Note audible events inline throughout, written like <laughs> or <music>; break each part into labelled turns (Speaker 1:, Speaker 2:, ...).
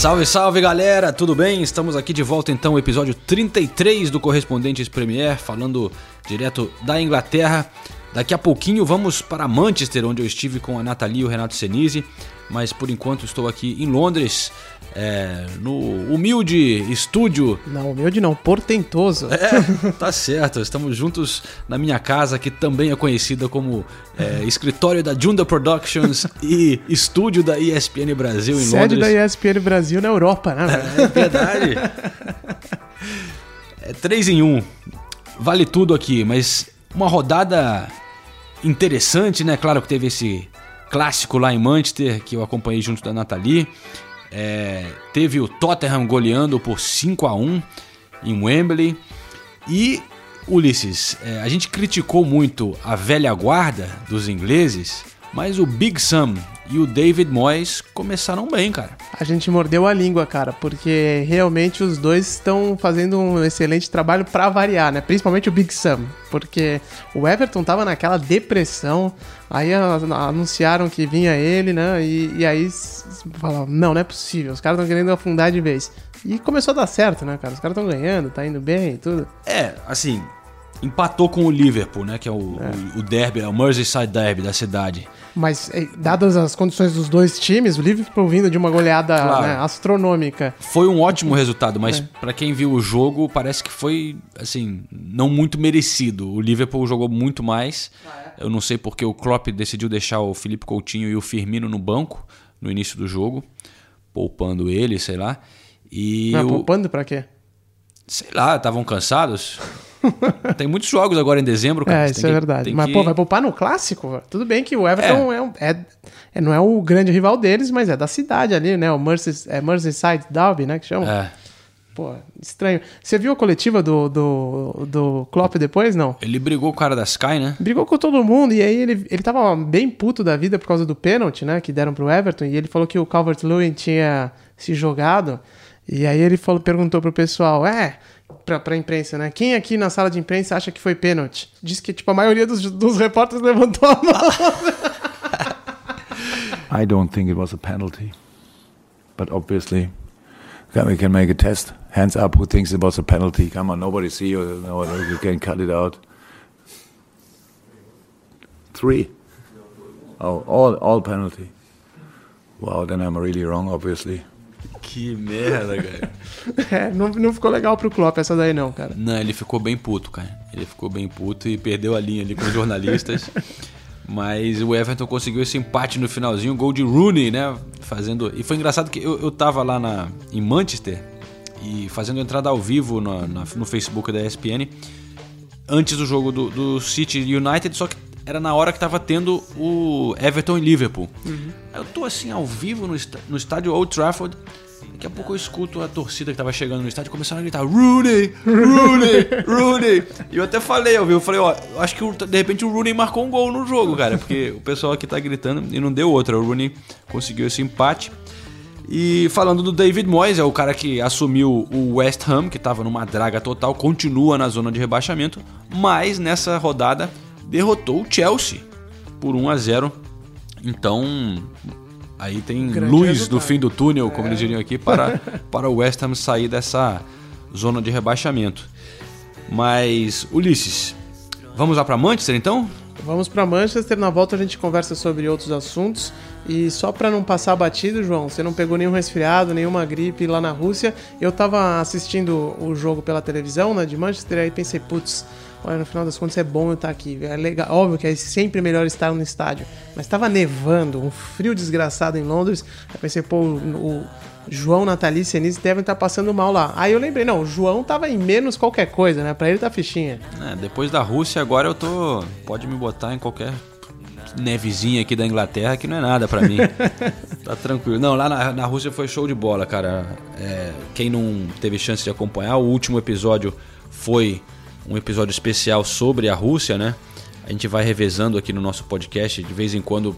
Speaker 1: Salve, salve galera, tudo bem? Estamos aqui de volta então, episódio 33 do Correspondentes Premier, falando direto da Inglaterra. Daqui a pouquinho vamos para Manchester, onde eu estive com a Nathalie e o Renato Senise, mas por enquanto estou aqui em Londres, é, no humilde estúdio.
Speaker 2: Não, humilde não, portentoso.
Speaker 1: É, tá certo, estamos juntos na minha casa, que também é conhecida como é, escritório da Junda Productions <laughs> e estúdio da ESPN Brasil em
Speaker 2: Sede
Speaker 1: Londres.
Speaker 2: da ESPN Brasil na Europa, né?
Speaker 1: É verdade. <laughs> É 3 em 1. Vale tudo aqui, mas uma rodada interessante, né? Claro que teve esse clássico lá em Manchester, que eu acompanhei junto da Nathalie. É, teve o Tottenham goleando por 5 a 1 em Wembley. E, Ulisses, é, a gente criticou muito a velha guarda dos ingleses, mas o Big Sam e o David Moyes começaram bem, cara.
Speaker 2: A gente mordeu a língua, cara, porque realmente os dois estão fazendo um excelente trabalho pra variar, né? Principalmente o Big Sam, porque o Everton tava naquela depressão, aí anunciaram que vinha ele, né? E, e aí falaram, não, não é possível, os caras estão querendo afundar de vez. E começou a dar certo, né, cara? Os caras estão ganhando, tá indo bem e tudo.
Speaker 1: É, assim, empatou com o Liverpool, né? Que é o, o, o derby, é o Merseyside Derby da cidade.
Speaker 2: Mas, eh, dadas as condições dos dois times, o Liverpool vindo de uma goleada
Speaker 1: Claro.
Speaker 2: né, astronômica.
Speaker 1: Foi um ótimo resultado, mas pra quem viu o jogo, parece que foi, assim, não muito merecido. O Liverpool jogou muito mais. Eu não sei porque o Klopp decidiu deixar o Felipe Coutinho e o Firmino no banco no início do jogo, poupando ele, sei lá. E
Speaker 2: Mas
Speaker 1: o,
Speaker 2: poupando pra quê?
Speaker 1: sei lá, estavam cansados. <laughs> Tem muitos jogos agora em dezembro, cara.
Speaker 2: É, isso é
Speaker 1: que-
Speaker 2: verdade. Mas,
Speaker 1: que-
Speaker 2: pô, vai poupar no clássico? Tudo bem que o Everton é. um- é- é- não é o grande rival deles, mas é da cidade ali, né? O Merseys, é Merseyside Derby, né? Que chama.
Speaker 1: É.
Speaker 2: Pô, estranho. Você viu a coletiva do, do, do Klopp depois? Não.
Speaker 1: Ele brigou com o cara da Sky, né?
Speaker 2: Brigou com todo mundo e aí ele, ele tava bem puto da vida por causa do pênalti, né? Que deram pro Everton. E ele falou que o Calvert-Lewin tinha se jogado. E aí ele falou, perguntou pro pessoal, é, pra, pra imprensa, né? Quem aqui na sala de imprensa acha que foi pênalti? Diz que, tipo, a maioria dos, dos repórteres levantou a mão. <laughs>
Speaker 3: I don't think it was a penalty, but obviously can- we can make a test. Hands up, who thinks it was a penalty? Come on, nobody see you. No, you can cut it out. Three. Oh, all all penalty. Wow, then I'm really wrong, obviously.
Speaker 1: Que merda, cara. <laughs>
Speaker 2: É, não, não ficou legal pro Klopp essa daí não, cara.
Speaker 1: Não, ele ficou bem puto, cara. Ele ficou bem puto e perdeu a linha ali com os jornalistas. <laughs> Mas o Everton conseguiu esse empate no finalzinho, gol de Rooney, né? Fazendo. E foi engraçado que eu, eu tava lá na, em Manchester e fazendo entrada ao vivo no, no Facebook da ESPN antes do jogo do, do City United, só que era na hora que tava tendo o Everton e Liverpool. Aí Eu tô assim ao vivo no, no estádio Old Trafford. Daqui a pouco eu escuto a torcida que tava chegando no estádio começando a gritar Rooney, Rooney, Rooney. E eu até falei, eu vi, eu falei, ó, acho que de repente o Rooney marcou um gol no jogo, cara, porque o pessoal aqui tá gritando e não deu outra. O Rooney conseguiu esse empate. E falando do David Moyes, é o cara que assumiu o West Ham, que estava numa draga total, continua na zona de rebaixamento, mas nessa rodada derrotou o Chelsea por 1 a 0. Então, aí tem
Speaker 2: Grande
Speaker 1: luz
Speaker 2: resultado.
Speaker 1: no fim do túnel, como eles diriam aqui, para, <laughs> para o West Ham sair dessa zona de rebaixamento. Mas, Ulisses, vamos lá para Manchester então?
Speaker 2: Vamos pra Manchester, na volta a gente conversa sobre outros assuntos. E só pra não passar batido, João, você não pegou nenhum resfriado, nenhuma gripe lá na Rússia. Eu tava assistindo o jogo pela televisão, né, de Manchester, aí pensei, putz, olha, no final das contas é bom eu estar aqui. É legal, óbvio que é sempre melhor estar no estádio. Mas tava nevando, um frio desgraçado em Londres. Aí pensei, pô, o, João, Nathalie e Senise devem estar passando mal lá. Aí eu lembrei, não, o João tava em menos qualquer coisa, né? Pra ele tá fichinha.
Speaker 1: É, depois da Rússia, agora eu tô. Pode me botar em qualquer nevezinha aqui da Inglaterra que não é nada pra mim. <laughs> tá tranquilo. Não, lá na, na Rússia foi show de bola, cara. É, quem não teve chance de acompanhar, o último episódio foi um episódio especial sobre a Rússia, né? A gente vai revezando aqui no nosso podcast, de vez em quando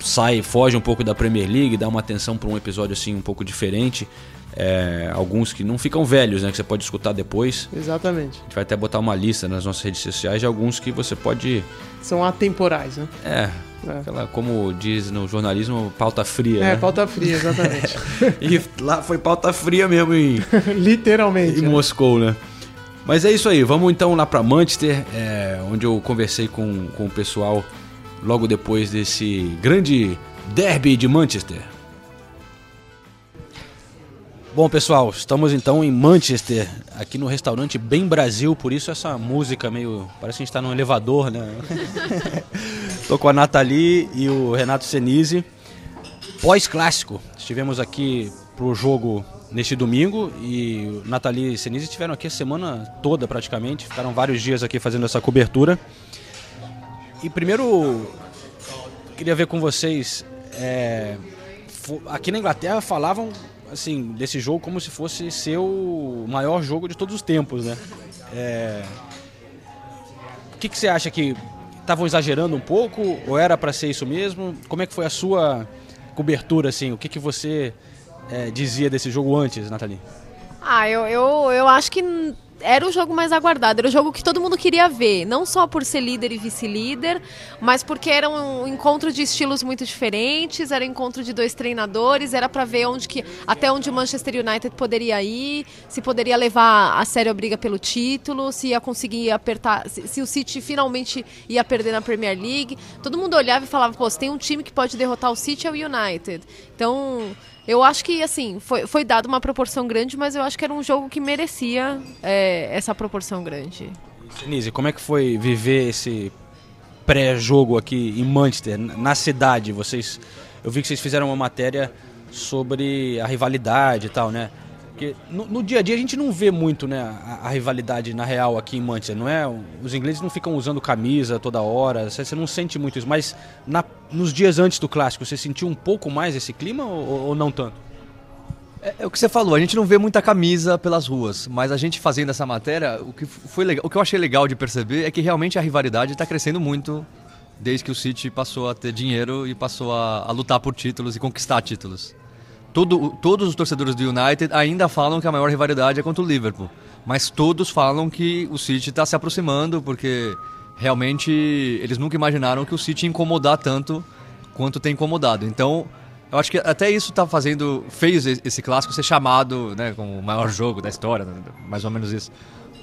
Speaker 1: sai, foge um pouco da Premier League, dá uma atenção para um episódio assim um pouco diferente. É, alguns que não ficam velhos, né? Que você pode escutar depois.
Speaker 2: Exatamente.
Speaker 1: A gente vai até botar uma lista nas nossas redes sociais de alguns que você pode.
Speaker 2: São atemporais, né?
Speaker 1: É.
Speaker 2: É.
Speaker 1: Aquela, como diz no jornalismo, pauta fria.
Speaker 2: É,
Speaker 1: né?
Speaker 2: pauta fria, exatamente. <laughs>
Speaker 1: E lá foi pauta fria mesmo em, <laughs>
Speaker 2: Literalmente.
Speaker 1: em
Speaker 2: né?
Speaker 1: Moscou, né? Mas é isso aí, vamos então lá para Manchester, é, onde eu conversei com, com o pessoal logo depois desse grande derby de Manchester. Bom, pessoal, estamos então em Manchester, aqui no restaurante Bem Brasil, por isso essa música meio. Parece que a gente está num elevador, né? <laughs> Tô com a Nathalie e o Renato Senise. Pós-clássico, estivemos aqui pro jogo neste domingo e Nathalie e Senise estiveram aqui a semana toda praticamente, ficaram vários dias aqui fazendo essa cobertura. E primeiro, queria ver com vocês, é, aqui na Inglaterra falavam assim desse jogo como se fosse ser o maior jogo de todos os tempos, né? É, o que, que você acha que estavam exagerando um pouco ou era para ser isso mesmo? Como é que foi a sua cobertura assim? O que, que você é, dizia desse jogo antes, Nathalie?
Speaker 4: Ah, eu, eu, eu acho que era o jogo mais aguardado, era o jogo que todo mundo queria ver, não só por ser líder e vice-líder, mas porque era um encontro de estilos muito diferentes, era um encontro de dois treinadores, era para ver onde que até onde o Manchester United poderia ir, se poderia levar a sério a briga pelo título, se ia conseguir apertar, se, se o City finalmente ia perder na Premier League. Todo mundo olhava e falava, pô, se tem um time que pode derrotar o City é o United. Então, eu acho que, assim, foi, foi dado uma proporção grande, mas eu acho que era um jogo que merecia é, essa proporção grande.
Speaker 1: Denise, como é que foi viver esse pré-jogo aqui em Manchester, na cidade? Vocês, eu vi que vocês fizeram uma matéria sobre a rivalidade e tal, né? Porque no, no dia a dia a gente não vê muito, né, a, a rivalidade na real aqui em Manchester, não é? Os ingleses não ficam usando camisa toda hora, você, você não sente muito isso. Mas na- nos dias antes do clássico, você sentiu um pouco mais esse clima ou, ou não tanto?
Speaker 5: É, é o que você falou, a gente não vê muita camisa pelas ruas, mas a gente fazendo essa matéria, o que, foi legal, o que eu achei legal de perceber é que realmente a rivalidade está crescendo muito desde que o City passou a ter dinheiro e passou a, a lutar por títulos e conquistar títulos. Todo, todos os torcedores do United ainda falam que a maior rivalidade é contra o Liverpool, mas todos falam que o City está se aproximando porque realmente eles nunca imaginaram que o City ia incomodar tanto quanto tem incomodado. Então, eu acho que até isso tá fazendo, fez esse clássico ser chamado, né, como o maior jogo da história, né, mais ou menos isso.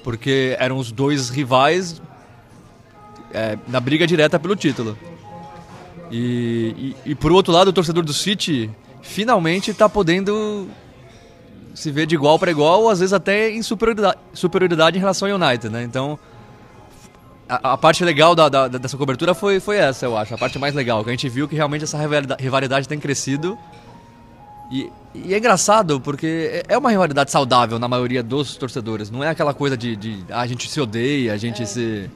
Speaker 5: Porque eram os dois rivais é, na briga direta pelo título. E, e, e por outro lado, o torcedor do City finalmente está podendo se ver de igual para igual, ou às vezes até em superioridade, superioridade em relação ao United, né? Então, a, a parte legal da, da- dessa cobertura foi, foi essa, eu acho. A parte mais legal, que a gente viu que realmente essa rivalida- rivalidade tem crescido. E, e é engraçado, porque é é uma rivalidade saudável na maioria dos torcedores. Não é aquela coisa de, de ah, a gente se odeia, a gente se.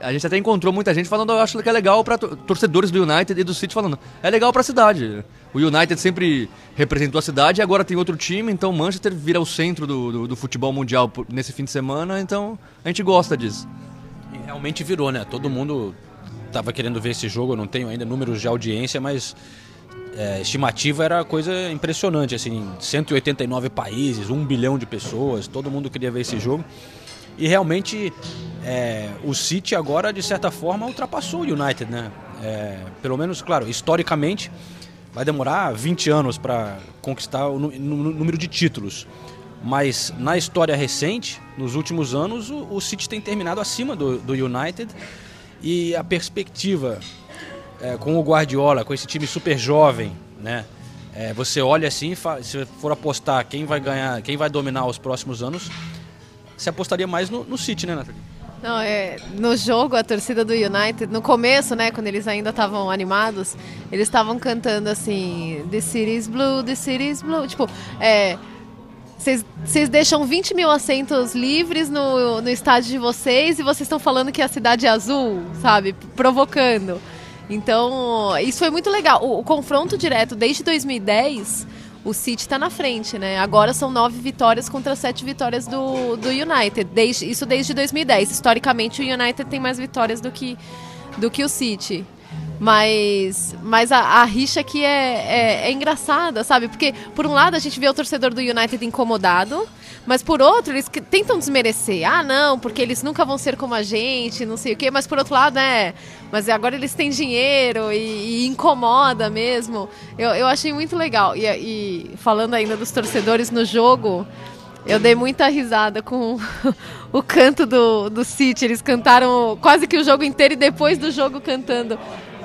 Speaker 5: A gente até encontrou muita gente falando, eu acho que é legal para torcedores do United e do City falando, é legal para a cidade. O United sempre representou a cidade e agora tem outro time, então Manchester vira o centro do, do, do futebol mundial nesse fim de semana, então a gente gosta disso.
Speaker 1: E realmente virou, né? Todo mundo tava querendo ver esse jogo, eu não tenho ainda números de audiência, mas é, estimativa era coisa impressionante, assim, 189 países, 1 bilhão de pessoas, todo mundo queria ver esse jogo. E realmente é, o City agora, de certa forma, ultrapassou o United, né? É, pelo menos, claro, historicamente, vai demorar 20 anos para conquistar o número de títulos. Mas na história recente, nos últimos anos, o, City tem terminado acima do, do United e a perspectiva é, com o Guardiola, com esse time super jovem, né? É, você olha assim, se for apostar quem vai ganhar, quem vai dominar os próximos anos, você apostaria mais no, no City, né, Nathalie?
Speaker 4: Não, é, no jogo, a torcida do United, no começo, né, quando eles ainda estavam animados, eles estavam cantando assim, The City's Blue, The City's Blue. Tipo, é. Vocês deixam 20 mil assentos livres no, no estádio de vocês e vocês estão falando que a cidade é azul, sabe? Provocando. Então, isso foi muito legal. O, o confronto direto desde 2010, o City tá na frente, né? Agora são nove vitórias contra sete vitórias do, do United. Desde, isso desde 2010. Historicamente, o United tem mais vitórias do que, do que o City. Mas, mas a, a rixa aqui é, é, é engraçada, sabe? Porque, por um lado, a gente vê o torcedor do United incomodado, mas por outro, eles que- tentam desmerecer. Ah, não, porque eles nunca vão ser como a gente, não sei o quê. Mas por outro lado, é. Mas agora eles têm dinheiro e, e incomoda mesmo. Eu, eu achei muito legal. E, e falando ainda dos torcedores no jogo, eu dei muita risada com <laughs> o canto do, do City. Eles cantaram quase que o jogo inteiro e depois do jogo cantando.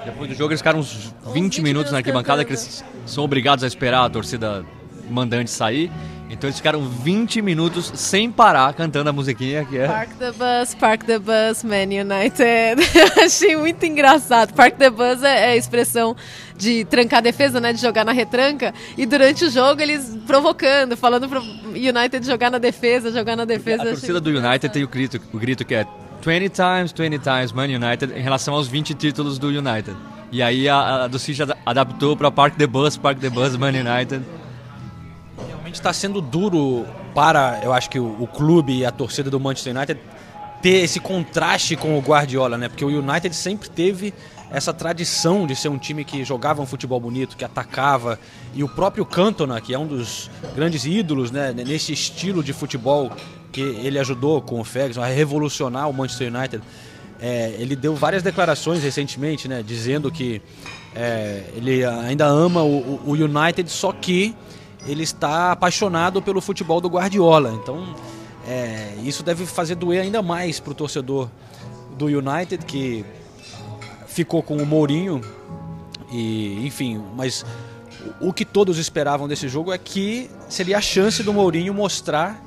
Speaker 5: Depois do jogo eles ficaram uns 20,
Speaker 4: 20
Speaker 5: minutos na arquibancada que
Speaker 4: cantando.
Speaker 5: eles são obrigados a esperar a torcida mandante sair. Então eles ficaram 20 minutos sem parar cantando a musiquinha que é.
Speaker 4: Park the bus, park the bus, Man United. <laughs> Achei muito engraçado. Park the bus é, é a expressão de trancar a defesa, né? De jogar na retranca. E durante o jogo eles provocando, falando pro United jogar na defesa, jogar na defesa.
Speaker 5: A torcida do United tem o grito, o grito que é 20 times, 20 times Man United em relação aos 20 títulos do United. E aí a, a do City ada- adaptou para Park the Bus, Park the Bus, Man United.
Speaker 1: Realmente está sendo duro para, eu acho que o, o clube e a torcida do Manchester United ter esse contraste com o Guardiola, né? Porque o United sempre teve essa tradição de ser um time que jogava um futebol bonito, que atacava, e o próprio Cantona, que é um dos grandes ídolos, né, nesse estilo de futebol que ele ajudou com o Ferguson a revolucionar o Manchester United. É, ele deu várias declarações recentemente, né, dizendo que é, ele ainda ama o, o United, só que ele está apaixonado pelo futebol do Guardiola. Então, é, isso deve fazer doer ainda mais para o torcedor do United, que ficou com o Mourinho. E, enfim, mas o, que todos esperavam desse jogo é que seria a chance do Mourinho mostrar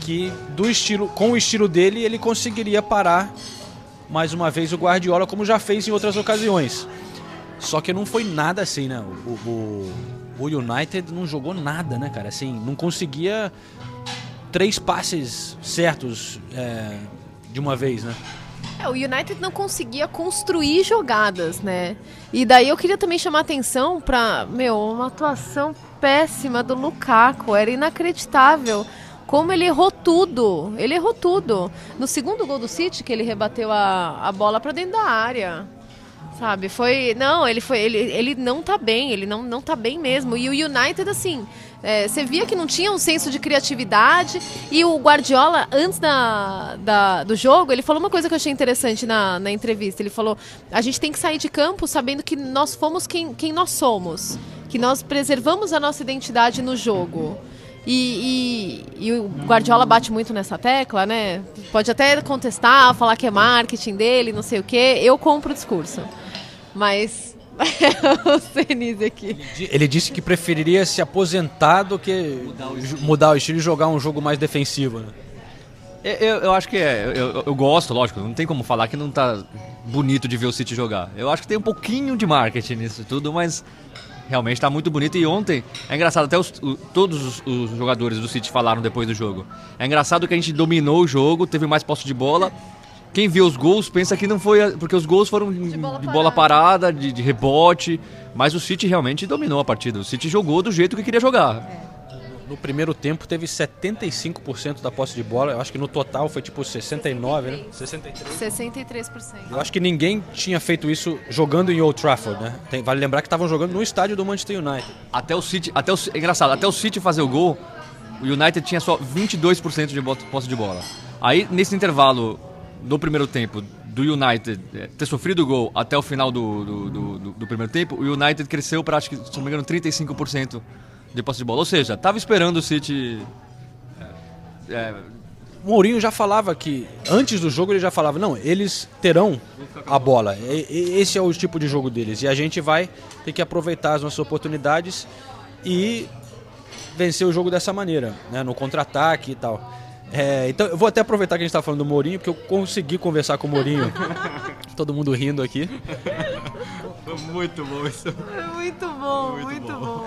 Speaker 1: que do estilo, com o estilo dele, ele conseguiria parar mais uma vez o Guardiola, como já fez em outras ocasiões. Só que não foi nada assim, né? O, o, o United não jogou nada, né, cara? Assim, não conseguia três passes certos é, de uma vez, né?
Speaker 4: É, o United não conseguia construir jogadas, né? E daí eu queria também chamar atenção pra, meu, uma atuação péssima do Lukaku. Era inacreditável como ele errou tudo. Ele errou tudo. No segundo gol do City, que ele rebateu a, a bola pra dentro da área. Sabe, foi. Não, ele foi. Ele, ele não tá bem, ele não, não tá bem mesmo. E o United, assim, é, você via que não tinha um senso de criatividade. E o Guardiola, antes da, da- do jogo, ele falou uma coisa que eu achei interessante na, na entrevista. Ele falou: a gente tem que sair de campo sabendo que nós fomos quem, quem nós somos. Que nós preservamos a nossa identidade no jogo. E, e- e o Guardiola bate muito nessa tecla, né? Pode até contestar, falar que é marketing dele, não sei o quê. Eu compro o discurso. Mas. <laughs> o Senise aqui.
Speaker 1: Ele disse que preferiria se aposentar do que mudar o estilo e jogar um jogo mais defensivo, né?
Speaker 5: Eu, eu- eu acho que é. Eu, eu- eu gosto, lógico, não tem como falar que não tá bonito de ver o City jogar. Eu acho que tem um pouquinho de marketing nisso tudo, mas realmente tá muito bonito. E ontem, é engraçado, até os- o- todos os, os jogadores do City falaram depois do jogo. É engraçado que a gente dominou o jogo, teve mais posse de bola. Quem vê os gols pensa que não foi. Porque os gols foram de
Speaker 4: bola
Speaker 5: bola, parada, de, de rebote. Mas o City realmente dominou a partida. O City jogou do jeito que queria jogar.
Speaker 1: No primeiro tempo teve 75% da posse de bola. Eu acho que no total foi tipo 69, né? 63.
Speaker 4: 63%.
Speaker 1: Eu acho que ninguém tinha feito isso jogando em Old Trafford, né? Tem- vale lembrar que estavam jogando no estádio do Manchester United.
Speaker 5: Até o City, até o, é engraçado, até o City fazer o gol, o United tinha só 22% de posse de bola. Aí nesse intervalo do primeiro tempo do United eh, ter sofrido o gol até o final do, do, do- do- primeiro tempo, o United cresceu para acho que, se não me engano, 35% de posse de bola. Ou seja, tava esperando o City é,
Speaker 1: O Mourinho já falava que, antes do jogo, ele já falava: não, eles terão a bola. Esse é o tipo de jogo deles. E a gente vai ter que aproveitar as nossas oportunidades e vencer o jogo dessa maneira, né? no contra-ataque e tal. É, então, eu vou até aproveitar que a gente está falando do Mourinho, porque eu consegui conversar com o Mourinho. <laughs> Todo mundo rindo aqui.
Speaker 5: Muito bom isso.
Speaker 4: Muito bom, muito, bom.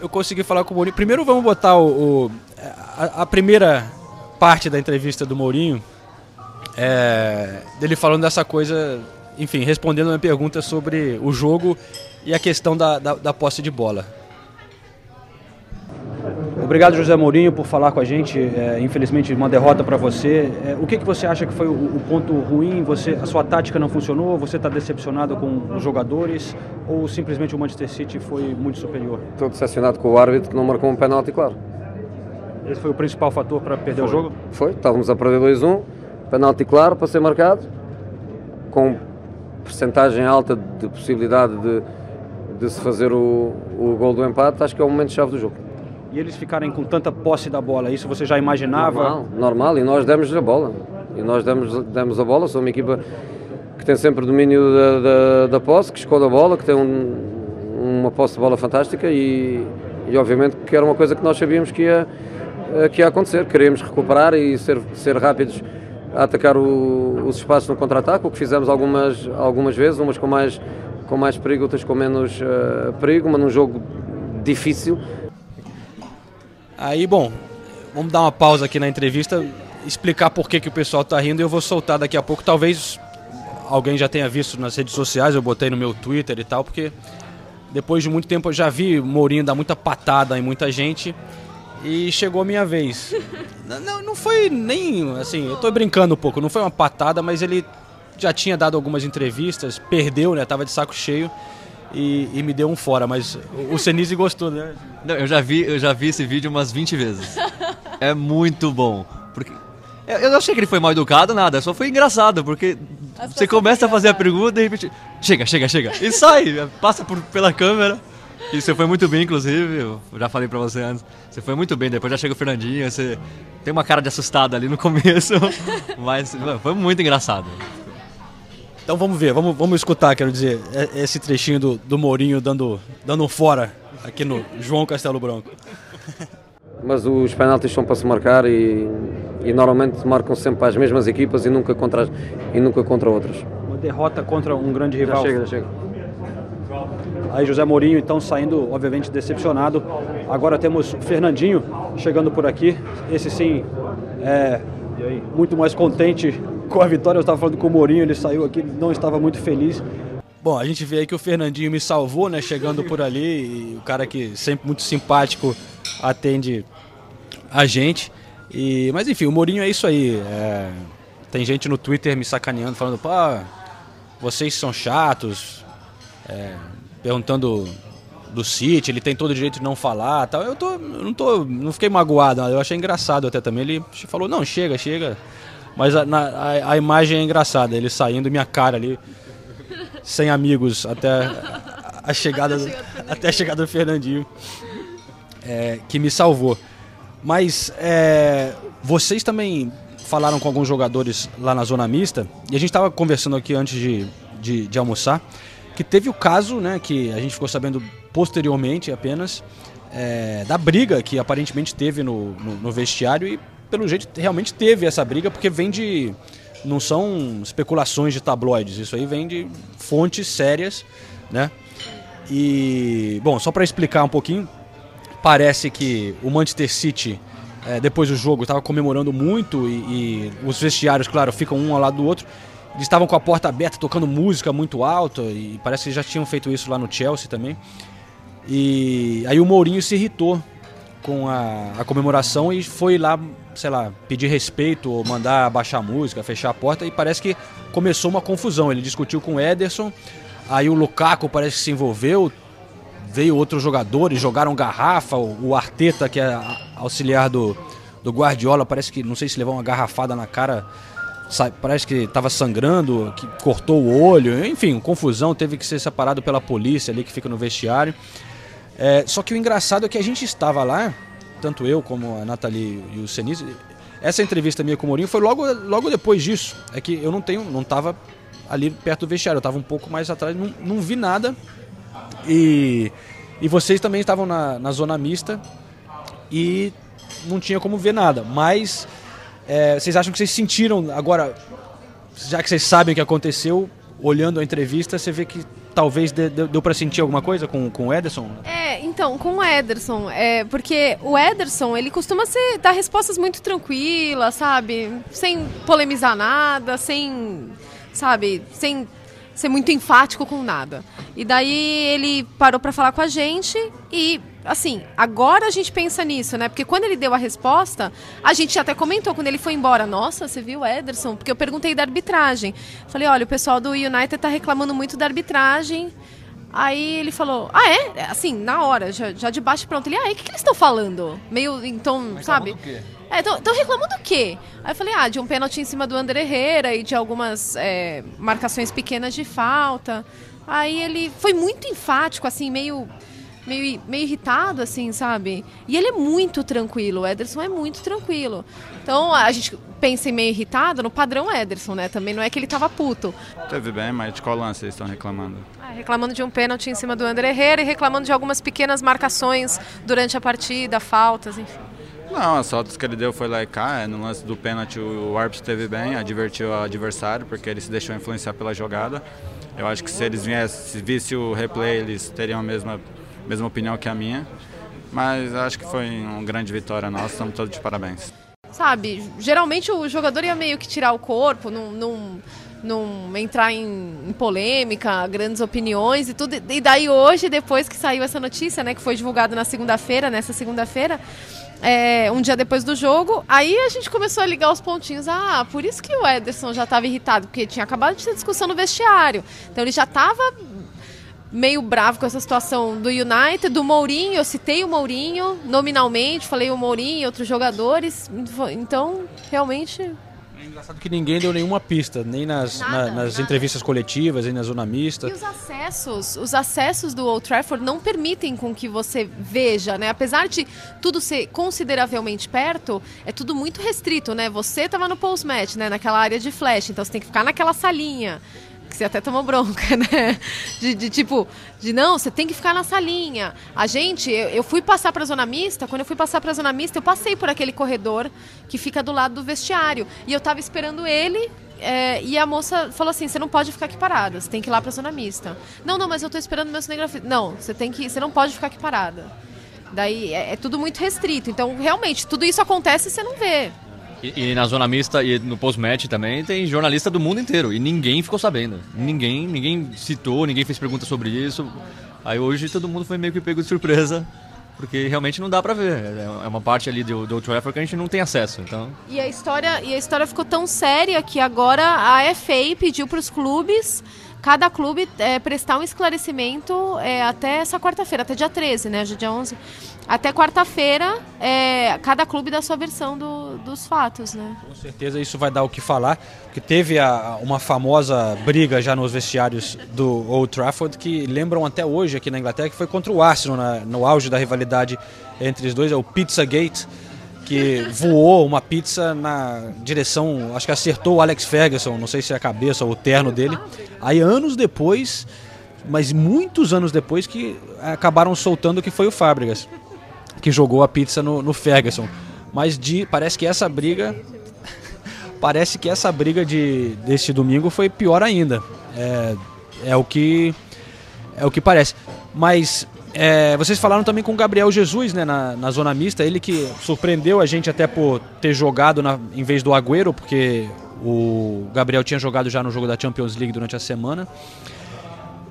Speaker 1: Eu consegui falar com o Mourinho. Primeiro vamos botar o, o- a, a primeira parte da entrevista do Mourinho, é, dele falando dessa coisa enfim, respondendo a minha pergunta sobre o jogo e a questão da, da, da posse de bola.
Speaker 6: Obrigado, José Mourinho, por falar com a gente. É, infelizmente, uma derrota para você. É, o que, que você acha que foi o, o ponto ruim? Você, a sua tática não funcionou? Você está decepcionado com os jogadores? Ou simplesmente o Manchester City foi muito superior?
Speaker 7: Estou decepcionado com o árbitro que não marcou um penalti, claro.
Speaker 6: Esse foi o principal fator para perder
Speaker 7: foi.
Speaker 6: o jogo?
Speaker 7: Foi, estávamos a perder 2-1, penalti claro para ser marcado, com percentagem alta de possibilidade de, de se fazer o, o gol do empate, acho que é o momento-chave do jogo.
Speaker 6: E eles ficarem com tanta posse da bola, isso você já imaginava?
Speaker 7: Normal, normal e nós demos a bola. E nós demos, demos a bola, somos uma equipa que tem sempre domínio da, da, da posse, que esconde a bola, que tem um, uma posse de bola fantástica e, e obviamente que era uma coisa que nós sabíamos que ia, que ia acontecer. Queríamos recuperar e ser, ser rápidos a atacar o, os espaços no contra-ataque, o que fizemos algumas, algumas vezes, umas com mais, com mais perigo, outras com menos uh, perigo, mas num jogo difícil.
Speaker 1: Aí, bom, vamos dar uma pausa aqui na entrevista, explicar por que, que o pessoal tá rindo e eu vou soltar daqui a pouco. Talvez alguém já tenha visto nas redes sociais, eu botei no meu Twitter e tal, porque depois de muito tempo eu já vi Mourinho dar muita patada em muita gente e chegou a minha vez. <laughs> não, não foi nem, assim, eu tô brincando um pouco, não foi uma patada, mas ele já tinha dado algumas entrevistas, perdeu, né, tava de saco cheio. E, e, me deu um fora, mas o Senise gostou, né?
Speaker 5: Não, eu já vi, eu já vi esse vídeo umas 20 vezes. é muito bom. Porque eu não achei que ele foi mal educado, nada, só foi engraçado, porque você começa a fazer a pergunta e de repente, chega, chega, chega, e sai, passa por, pela câmera. E você foi muito bem, inclusive, eu já falei pra você antes. Você foi muito bem, depois já chega o Fernandinho, você tem uma cara de assustado ali no começo, <laughs> mas foi muito engraçado.
Speaker 1: Então vamos ver, vamos, vamos escutar, quero dizer, esse trechinho do, do Mourinho dando, dando um fora aqui no João Castelo Branco. <laughs>
Speaker 7: Mas os penaltis são para se marcar e, e normalmente marcam sempre as mesmas equipas e nunca contra, e nunca contra outras.
Speaker 6: Uma derrota contra um grande rival.
Speaker 7: Já chega, já chega.
Speaker 6: Aí José Mourinho então saindo obviamente decepcionado. Agora temos Fernandinho chegando por aqui. Esse sim é muito mais contente com a vitória. Eu estava falando com o Mourinho, ele saiu aqui, não estava muito feliz.
Speaker 1: Bom, a gente vê aí que o Fernandinho me salvou, né? Chegando por ali, o cara que sempre muito simpático atende a gente. E, mas enfim, o Mourinho é isso aí. É, tem gente no Twitter me sacaneando, falando, pá, vocês são chatos, é, perguntando do City, ele tem todo o direito de não falar tal. Eu, tô, eu não, tô, não fiquei magoado, eu achei engraçado até também. Ele falou, não, chega, chega. Mas a, na, a, a, imagem é engraçada, ele saindo, minha cara ali, sem amigos, até a chegada, do, até a chegada do Fernandinho, é, que me salvou. Mas é, vocês também falaram com alguns jogadores lá na zona mista, e a gente estava conversando aqui antes de, de, de, almoçar, que teve o caso, né, que a gente ficou sabendo posteriormente apenas, é, da briga que aparentemente teve no, no, no vestiário e pelo jeito, realmente teve essa briga, porque vem de. Não são especulações de tabloides, isso aí vem de fontes sérias, né? E, bom, só para explicar um pouquinho, parece que o Manchester City, é, depois do jogo, estava comemorando muito e, e, os vestiários, claro, ficam um ao lado do outro. Eles estavam com a porta aberta, tocando música muito alta, e parece que já tinham feito isso lá no Chelsea também. E aí o Mourinho se irritou com a, a comemoração e foi lá sei lá, pedir respeito ou mandar abaixar a música, fechar a porta e parece que começou uma confusão. Ele discutiu com o Ederson, aí o Lukaku parece que se envolveu, veio outros jogadores, jogaram garrafa, o Arteta, que é auxiliar do, do Guardiola, parece que, não sei se levou uma garrafada na cara, parece que estava sangrando, que cortou o olho, enfim, confusão, teve que ser separado pela polícia ali que fica no vestiário. É, só que o engraçado é que a gente estava lá tanto eu como a Nathalie e o Senise, essa entrevista minha com o Mourinho foi logo, logo depois disso. É que eu não tenho, não estava ali perto do vestiário, eu estava um pouco mais atrás, não, não vi nada. E, e vocês também estavam na, na zona mista e não tinha como ver nada. Mas é, vocês acham que vocês sentiram agora, já que vocês sabem o que aconteceu, olhando a entrevista, você vê que talvez deu, deu para sentir alguma coisa com, com o Ederson?
Speaker 4: É, então, com o Ederson, é, porque o Ederson, ele costuma ser, dar respostas muito tranquilas, sabe? Sem polemizar nada, sem, sabe, sem ser muito enfático com nada. E daí ele parou para falar com a gente e assim, agora a gente pensa nisso, né? Porque quando ele deu a resposta, a gente até comentou quando ele foi embora, nossa, você viu Ederson? Porque eu perguntei da arbitragem. Falei, olha, o pessoal do United tá reclamando muito da arbitragem. Aí ele falou, ah, é? Assim, na hora, já, já de baixo pronto. Ele, ah, e o que, que eles estão falando? Meio, então, sabe?
Speaker 5: Do quê?
Speaker 4: É, estão reclamando do quê? Aí eu falei, ah, de um pênalti em cima do André Herrera e de algumas é, marcações pequenas de falta. Aí ele foi muito enfático, assim, meio, meio, meio irritado, assim, sabe? E ele é muito tranquilo, o Ederson é muito tranquilo. Então a gente pensa em meio irritado no padrão Ederson, né? Também não é que ele tava puto.
Speaker 8: Teve bem, mas de qual lance eles estão reclamando?
Speaker 4: Ah, reclamando de um pênalti em cima do André Herrera e reclamando de algumas pequenas marcações durante a partida, faltas, enfim.
Speaker 8: Não, as faltas que ele deu foi lá e cá. é, No lance do pênalti, o árbitro esteve bem, advertiu o adversário, porque ele se deixou influenciar pela jogada. Eu acho que se eles viessem, se visse o replay, eles teriam a mesma, mesma opinião que a minha. Mas acho que foi uma grande vitória nossa, estamos todos de parabéns.
Speaker 4: Sabe, geralmente o jogador ia meio que tirar o corpo, não, entrar em, em polêmica, grandes opiniões e tudo. E daí hoje, depois que saiu essa notícia, né, que foi divulgado na segunda-feira, nessa segunda-feira, é, um dia depois do jogo, aí a gente começou a ligar os pontinhos. Ah, por isso que o Ederson já estava irritado, porque tinha acabado de ter discussão no vestiário. Então ele já estava meio bravo com essa situação do United, do Mourinho. Eu citei o Mourinho nominalmente, falei o Mourinho e outros jogadores. Então, realmente.
Speaker 1: É engraçado que ninguém deu nenhuma pista, nem nas,
Speaker 4: Nada,
Speaker 1: na- nas
Speaker 4: nada.
Speaker 1: entrevistas coletivas, nem na zona mista.
Speaker 4: E os acessos, os acessos do Old Trafford não permitem com que você veja, né? Apesar de tudo ser consideravelmente perto, é tudo muito restrito, né? Você tava no post-match, né? Naquela área de flash, então você tem que ficar naquela salinha. Que você até tomou bronca, <laughs> né? De, de tipo, de não, você tem que ficar na salinha. A gente, eu, eu fui passar pra zona mista, quando eu fui passar pra zona mista, eu passei por aquele corredor que fica do lado do vestiário. E eu tava esperando ele, é, e a moça falou assim: você não pode ficar aqui parada, você tem que ir lá pra zona mista. Não, não, mas eu tô esperando meu cinegrafista. Não, você tem que. Você não pode ficar aqui parada. Daí é, é tudo muito restrito. Então, realmente, tudo isso acontece e você não vê.
Speaker 5: E, e na zona mista e no post-match também tem jornalista do mundo inteiro. E ninguém ficou sabendo. Ninguém, ninguém citou, ninguém fez pergunta sobre isso. Aí hoje todo mundo foi meio que pego de surpresa. Porque realmente não dá pra ver. É uma parte ali do, do Old que a gente não tem acesso. Então,
Speaker 4: E a história, e a história ficou tão séria que agora a FA pediu para os clubes, cada clube é, prestar um esclarecimento é, até essa quarta-feira, até dia 13, né? Hoje é dia 11. Até quarta-feira, é, cada clube dá sua versão do- dos fatos, né?
Speaker 1: Com certeza isso vai dar o que falar, porque teve a- uma famosa briga já nos vestiários do Old Trafford que lembram até hoje aqui na Inglaterra, que foi contra o Arsenal na- no auge da rivalidade entre os dois, é o Pizzagate, que voou uma pizza na direção, acho que acertou o Alex Ferguson, não sei se é a cabeça ou o terno dele. Aí anos depois, mas muitos anos depois que acabaram soltando que foi o Fábricas que jogou a pizza no, no Ferguson. Mas de, parece que essa briga. <laughs> Parece que essa briga de, deste domingo foi pior ainda. É, é o que. É o que parece. Mas é, vocês falaram também com o Gabriel Jesus, né, na, na zona mista. Ele que surpreendeu a gente até por ter jogado na, em vez do Agüero, porque o Gabriel tinha jogado já no jogo da Champions League durante a semana.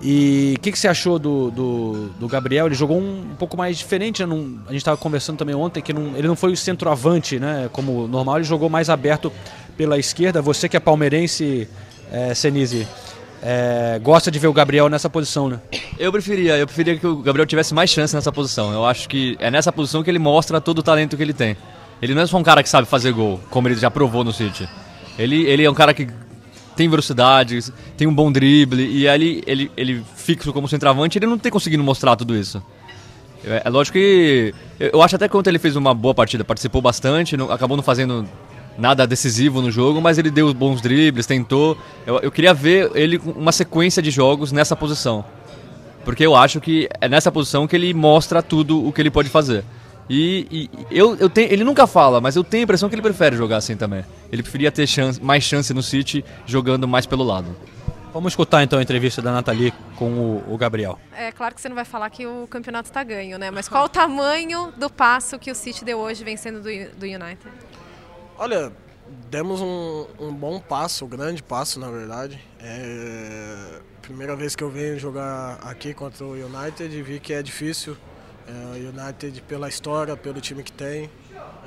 Speaker 1: E o que, que você achou do, do, do Gabriel? Ele jogou um, um pouco mais diferente, né? Não- a gente estava conversando também ontem que ele não foi o centroavante, né? Como normal, ele jogou mais aberto pela esquerda. Você que é palmeirense, é, Senise, é, gosta de ver o Gabriel nessa posição, né?
Speaker 5: eu preferia, eu preferia que o Gabriel tivesse mais chance nessa posição. Eu acho que é nessa posição que ele mostra todo o talento que ele tem. Ele não é só um cara que sabe fazer gol, como ele já provou no City. Ele, ele é um cara que tem velocidade, tem um bom drible, e ali ele, ele fixo como centroavante, ele não tem conseguido mostrar tudo isso. É, é lógico que. Eu acho até que ontem ele fez uma boa partida, participou bastante, não- acabou não fazendo nada decisivo no jogo, mas ele deu bons dribles, tentou. Eu, eu queria ver ele com uma sequência de jogos nessa posição. Porque eu acho que é nessa posição que ele mostra tudo o que ele pode fazer. E, e eu, eu tenho, ele nunca fala, mas eu tenho a impressão que ele prefere jogar assim também. Ele preferia ter chance, mais chance no City jogando mais pelo lado.
Speaker 1: Vamos escutar então a entrevista da Nathalie com o, o Gabriel.
Speaker 4: É claro que você não vai falar que o campeonato está ganho, né? Mas qual o tamanho do passo que o City deu hoje vencendo do, do United?
Speaker 9: Olha, demos um, um bom passo, um grande passo na verdade. É, primeira vez que eu venho jogar aqui contra o United e vi que é difícil. É, o United pela história, pelo time que tem,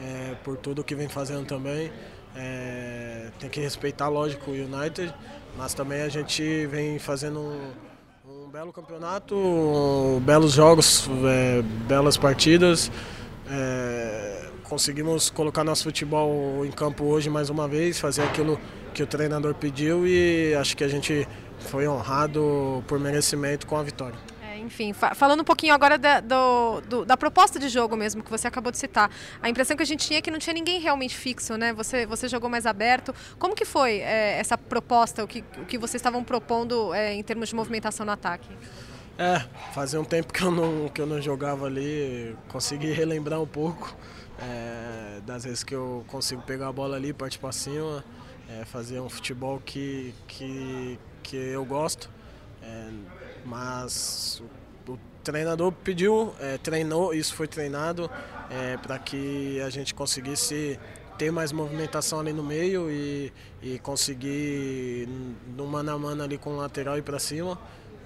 Speaker 9: é, por tudo que vem fazendo também. É, tem que respeitar, lógico, o United, mas também a gente vem fazendo um, um belo campeonato, um, belos jogos, é, belas partidas. É, conseguimos colocar nosso futebol em campo hoje mais uma vez, fazer aquilo que o treinador pediu e acho que a gente foi honrado por merecimento com a vitória.
Speaker 4: É, enfim, fa falando um pouquinho agora da, do, do, da proposta de jogo mesmo, que você acabou de citar. A impressão que a gente tinha é que não tinha ninguém realmente fixo, né? Você, você jogou mais aberto. Como que foi é, essa proposta, o que, o que vocês estavam propondo é, em termos de movimentação no ataque?
Speaker 9: É, fazia um tempo que eu não, que eu não jogava ali, consegui relembrar um pouco é, das vezes que eu consigo pegar a bola ali, partir para cima, é, fazer um futebol que, que, que eu gosto. É, mas o, o, treinador pediu, é, treinou, isso foi treinado é, para que a gente conseguisse ter mais movimentação ali no meio e, e conseguir no mano a mano ali com o lateral e para cima.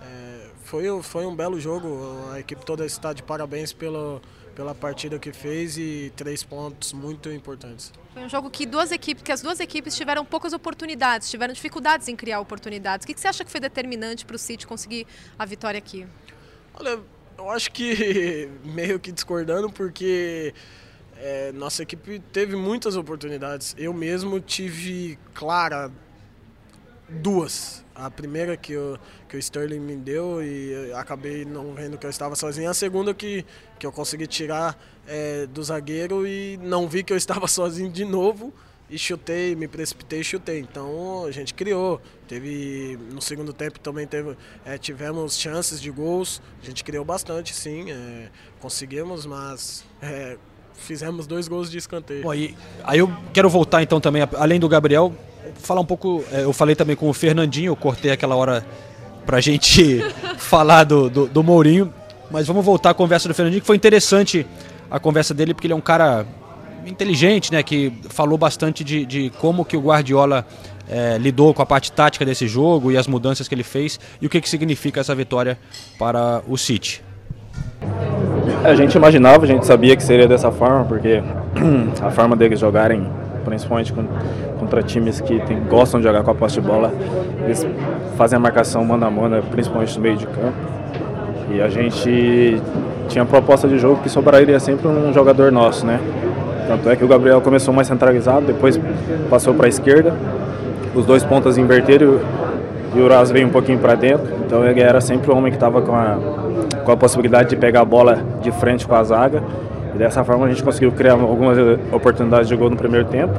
Speaker 9: É, foi, foi um belo jogo, a equipe toda está de parabéns pelo, pela partida que fez e três pontos muito importantes.
Speaker 4: Foi um jogo que duas equipes, que as duas equipes tiveram poucas oportunidades, tiveram dificuldades em criar oportunidades. O que, que você acha que foi determinante para o City conseguir a vitória aqui?
Speaker 9: Olha, eu acho que <laughs> meio que discordando porque é, nossa equipe teve muitas oportunidades. Eu mesmo tive clara duas. A primeira que, eu, que o Sterling me deu e acabei não vendo que eu estava sozinho. A segunda que, que eu consegui tirar é, do zagueiro e não vi que eu estava <laughs> sozinho de novo. E chutei, me precipitei e chutei. Então a gente criou. Teve. No segundo tempo também teve, é, tivemos chances de gols. A gente criou bastante, sim. É, conseguimos, mas é, fizemos dois gols de escanteio.
Speaker 1: Bom, aí eu quero voltar então também, além do Gabriel, falar um pouco. é, Eu falei também com o Fernandinho, eu cortei aquela hora pra gente <laughs> falar do, do, do Mourinho. Mas vamos voltar à conversa do Fernandinho, que foi interessante a conversa dele, porque ele é um cara inteligente, né? Que falou bastante de, de como que o Guardiola é, lidou com a parte tática desse jogo e as mudanças que ele fez e o que, que significa essa vitória para o City.
Speaker 10: A gente imaginava, a gente sabia que seria dessa forma, porque <clears throat> a forma deles jogarem, principalmente com- contra times que tem- gostam de jogar com a posse de bola, eles fazem a marcação mano a mano, principalmente no meio de campo. E a gente tinha proposta de jogo que sobraria sempre um jogador nosso, né? Tanto é que o Gabriel começou mais centralizado, depois passou para a esquerda, os dois pontas inverteram e o Raz veio um pouquinho para dentro. Então ele era sempre o homem que estava com a, com a possibilidade de pegar a bola de frente com a zaga. E dessa forma a gente conseguiu criar algumas oportunidades de gol no primeiro tempo.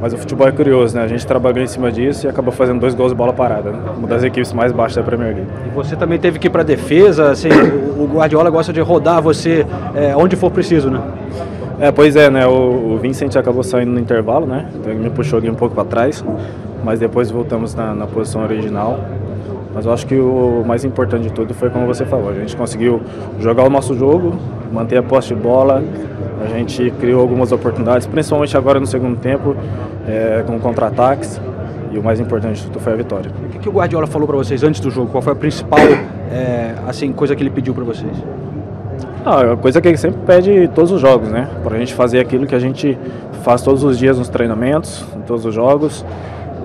Speaker 10: Mas o futebol é curioso, né? A gente trabalhou em cima disso e acabou fazendo dois gols de bola parada, né? Uma das equipes mais baixas da Premier League.
Speaker 1: E você também teve que ir para defesa, assim, o Guardiola gosta de rodar você é, onde for preciso, né?
Speaker 10: É, pois é, né? O, o Vincent acabou saindo no intervalo, né? Então ele me puxou ali um pouco para trás, mas depois voltamos na, na posição original. Mas eu acho que o mais importante de tudo foi como você falou, a gente conseguiu jogar o nosso jogo, manter a posse de bola, a gente criou algumas oportunidades, principalmente agora no segundo tempo, é, com contra-ataques. E o mais importante de tudo foi a vitória.
Speaker 1: O que, o Guardiola falou para vocês antes do jogo? Qual foi a principal é, assim, coisa que ele pediu para vocês?
Speaker 10: Ah, uma coisa que ele sempre pede em todos os jogos, né? Para a gente fazer aquilo que a gente faz todos os dias nos treinamentos, em todos os jogos.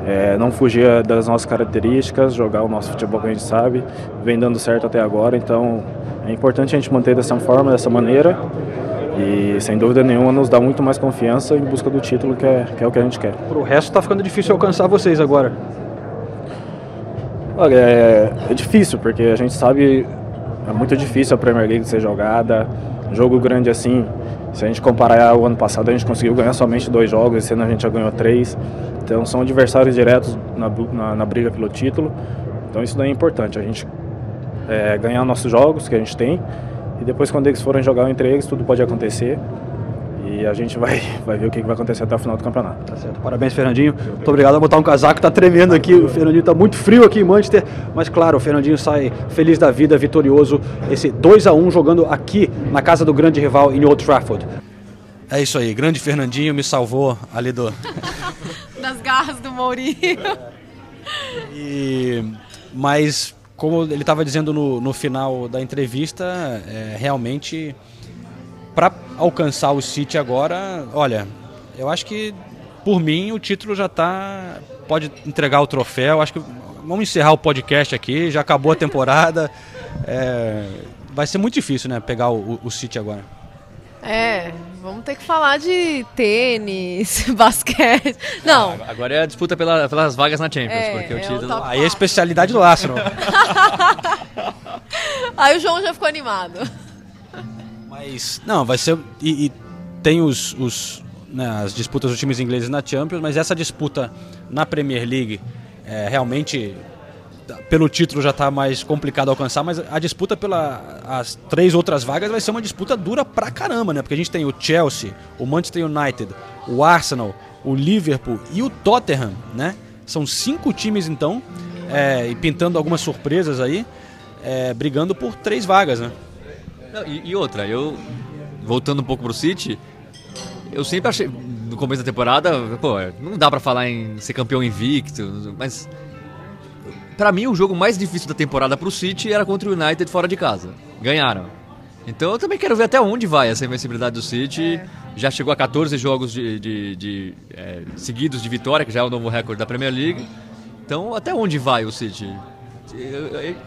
Speaker 10: É, não fugir das nossas características, jogar o nosso futebol que a gente sabe, vem dando certo até agora, então é importante a gente manter dessa forma, dessa maneira e sem dúvida nenhuma nos dá muito mais confiança em busca do título que é, que é o que a gente quer.
Speaker 1: Pro resto tá ficando difícil alcançar vocês agora.
Speaker 10: Olha, é, é difícil, porque a gente sabe, é muito difícil a Premier League ser jogada. Jogo grande assim, se a gente comparar o ano passado, a gente conseguiu ganhar somente dois jogos, esse ano a gente já ganhou três. Então são adversários diretos na, na, na briga pelo título. Então isso daí é importante, a gente é, ganhar nossos jogos que a gente tem. E depois quando eles forem jogar entre eles, tudo pode acontecer. E a gente vai, <laughs> vai ver o que que vai acontecer até o final do campeonato.
Speaker 1: Tá certo. Parabéns, Fernandinho. Muito obrigado a botar um casaco, tá tremendo aqui. O Fernandinho tá muito frio aqui em Manchester, mas claro, o Fernandinho sai feliz da vida, vitorioso. Esse 2 a 1 jogando aqui na casa do grande rival em Old Trafford. É isso aí, grande Fernandinho me salvou ali do. <laughs>
Speaker 4: Das garras do Mourinho. <laughs>
Speaker 1: E, mas, como ele estava dizendo no, no final da entrevista, é, realmente, para alcançar o City agora, olha, eu acho que, por mim, o título já está. Pode entregar o troféu. Acho que vamos encerrar o podcast aqui, já acabou a temporada. É, vai ser muito difícil, né, pegar o, o City agora.
Speaker 4: É, vamos ter que falar de tênis, <laughs> basquete. Não.
Speaker 5: Ah, agora é a disputa pela- pelas vagas na Champions,
Speaker 4: É,
Speaker 5: porque o
Speaker 4: é o
Speaker 1: Aí é a especialidade do Arsenal. <laughs>
Speaker 4: Aí o João já ficou animado.
Speaker 1: Mas, não, vai ser. E, e tem os, os, né, as disputas dos times ingleses na Champions, mas essa disputa na Premier League é, realmente. Pelo título já está mais complicado alcançar, mas a disputa pelas três outras vagas vai ser uma disputa dura pra caramba, né? Porque a gente tem o Chelsea, o Manchester United, o Arsenal, o Liverpool e o Tottenham, né? São cinco times então, é, e pintando algumas surpresas aí, é, brigando por três vagas, né?
Speaker 5: Não, e, e outra, eu. Voltando um pouco pro City, eu sempre achei. No começo da temporada, pô, não dá pra falar em ser campeão invicto, mas. Pra mim, o jogo mais difícil da temporada pro City era contra o United fora de casa. Ganharam. Então eu também quero ver até onde vai essa invencibilidade do City. Já chegou a 14 jogos de, de- de, é, seguidos de vitória, que já é o novo recorde da Premier League. Então, até onde vai o City?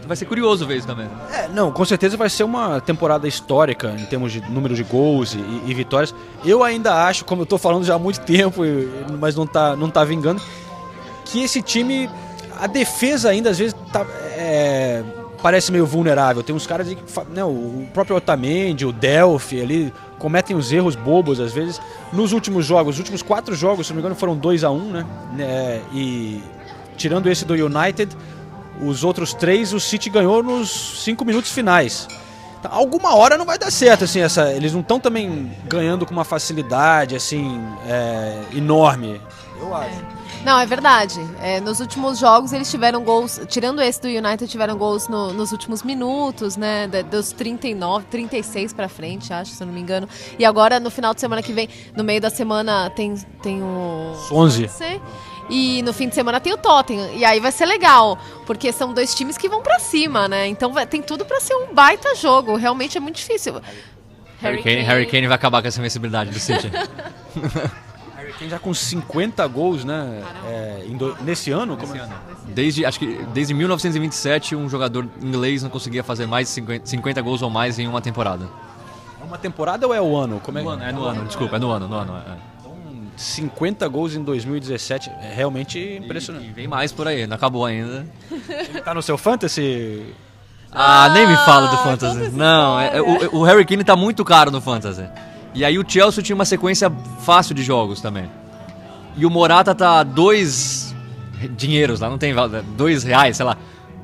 Speaker 5: Vai ser curioso ver isso também.
Speaker 1: É, não, com certeza vai ser uma temporada histórica em termos de número de gols e, e vitórias. Eu ainda acho, como eu tô falando já há muito tempo, mas não tá, não tá vingando, que esse time, a defesa ainda às vezes tá, é, parece meio vulnerável. Tem uns caras que, né, o próprio Otamendi, o Delphi ali, cometem os erros bobos às vezes. Nos últimos jogos, os últimos quatro jogos, se não me engano, foram 2 a 1 né? né? E tirando esse do United, os outros três, o City ganhou nos cinco minutos finais. Então, alguma hora não vai dar certo, assim, essa, eles não estão também ganhando com uma facilidade, assim, é, enorme. Eu acho.
Speaker 4: Não, é verdade. É, nos últimos jogos eles tiveram gols, tirando esse do United, tiveram gols no- nos últimos minutos, né? Dos 39, 36 pra frente, acho, se eu não me engano. E agora, no final de semana que vem, no meio da semana, tem, tem o.
Speaker 1: 11.
Speaker 4: Chelsea, E no fim de semana tem o Tottenham. E aí vai ser legal, porque são dois times que vão pra cima, né? Então vai- tem tudo pra ser um baita jogo. Realmente é muito difícil.
Speaker 5: Harry Kane, Harry Kane vai acabar com essa invencibilidade do City. <laughs>
Speaker 1: Kane já com 50 gols, né? é, em do- nesse ano? Como é?
Speaker 5: Desde, acho que desde 1927, um jogador inglês não conseguia fazer mais de 50, 50 gols ou mais em uma temporada.
Speaker 1: É uma temporada ou é o ano? Como é,
Speaker 5: No ano, é no ano, desculpa, é no ano, no ano. é.
Speaker 1: 50 gols em 2017 é realmente impressionante.
Speaker 5: E, vem mais por aí, não acabou ainda.
Speaker 1: Tá no seu fantasy?
Speaker 5: Ah, nem me fala do Fantasy. Não, é- é- o, o Harry Kane tá muito caro no Fantasy. E aí o Chelsea tinha uma sequência fácil de jogos também. E o Morata tá dois dinheiros lá, não tem dois reais, sei lá,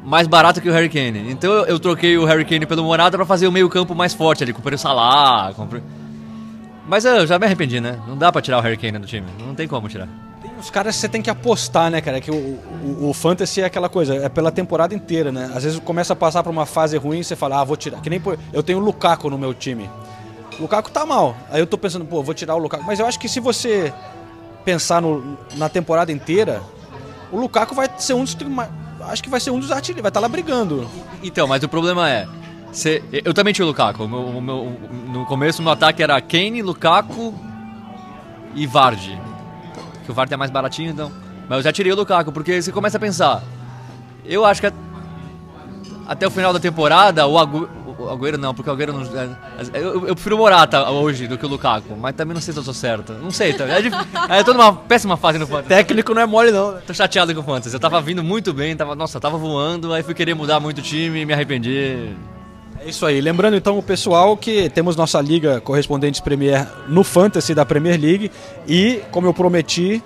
Speaker 5: mais barato que o Harry Kane. Então eu, troquei o Harry Kane pelo Morata pra fazer o meio campo mais forte ali, comprei o Salah, comprei... Mas eu já me arrependi, né? Não dá pra tirar o Harry Kane do time, não tem como tirar.
Speaker 1: Os caras você tem que apostar, né, cara? Que o, o, o fantasy é aquela coisa, é pela temporada inteira, né? Às vezes começa a passar por uma fase ruim e você fala, ah, vou tirar. Que nem pô, eu tenho o Lukaku no meu time. Lukaku tá mal. Aí eu tô pensando, pô, vou tirar o Lukaku. Mas eu acho que se você pensar no- na temporada inteira, o Lukaku vai ser um dos. Acho que vai ser um dos artilheiros, vai estar lá brigando.
Speaker 5: Então, mas o problema é. eu também tinha o Lukaku. O meu- o meu- no começo, meu ataque era Kane, Lukaku e Vardy. Que o Vardy é mais baratinho, então. Mas eu já tirei o Lukaku, porque você começa a pensar. Eu acho que até o final da temporada, o, Agu, o Agüero não, porque o Agüero não. é- Eu, eu prefiro o Morata hoje do que o Lukaku, mas também não sei se eu sou certo. Não sei, tá? É, <laughs> é, eu tô numa péssima fase no Fantasy.
Speaker 1: Técnico não é mole, não.
Speaker 5: Tô chateado com o Fantasy. Eu tava vindo muito bem, tava, nossa, tava voando, aí fui querer mudar muito o time, me arrependi.
Speaker 1: É isso aí. Lembrando então o pessoal que temos nossa liga correspondentes Premier no Fantasy da Premier League e, como eu prometi,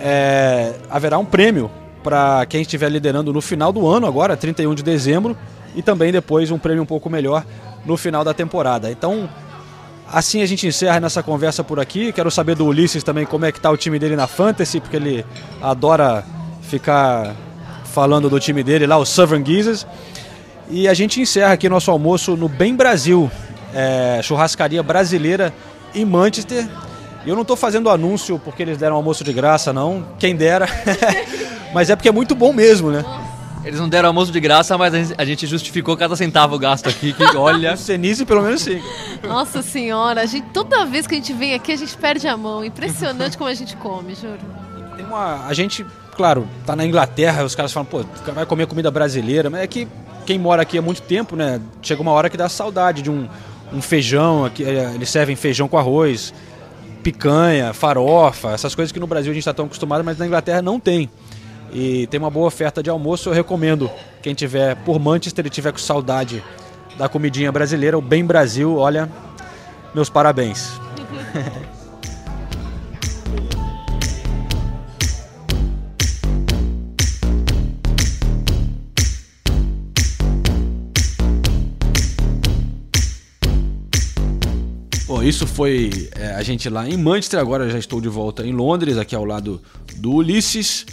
Speaker 1: é, haverá um prêmio para quem estiver liderando no final do ano, agora, 31 de dezembro, e também depois um prêmio um pouco melhor no final da temporada. Então, assim a gente encerra nessa conversa por aqui. Quero saber do Ulisses também como é que tá o time dele na Fantasy, porque ele adora ficar falando do time dele lá, o Southern Geezers. E a gente encerra aqui nosso almoço no Bem Brasil, é, churrascaria brasileira em Manchester. E eu não tô fazendo anúncio porque eles deram almoço de graça, não. Quem dera. <laughs> Mas é porque é muito bom mesmo, né?
Speaker 5: Eles não deram almoço de graça, mas a gente- justificou cada centavo gasto aqui, que <laughs> olha...
Speaker 1: Senise pelo menos sim.
Speaker 4: Nossa senhora, a gente, toda vez que a gente vem aqui, a gente perde a mão. Impressionante como a gente come, juro.
Speaker 1: Tem uma. A gente, claro, tá na Inglaterra, os caras falam, pô, vai comer comida brasileira, mas é que quem mora aqui há muito tempo, né? Chega uma hora que dá saudade de um, um feijão, aqui, é, eles servem feijão com arroz, picanha, farofa, essas coisas que no Brasil a gente tá tão acostumado, mas na Inglaterra não tem. E tem uma boa oferta de almoço, eu recomendo quem tiver por Manchester e tiver com saudade da comidinha brasileira, o Bem Brasil, olha, meus parabéns. <laughs> Bom, isso foi é, a gente lá em Manchester, agora já estou de volta em Londres, aqui ao lado do Ulisses.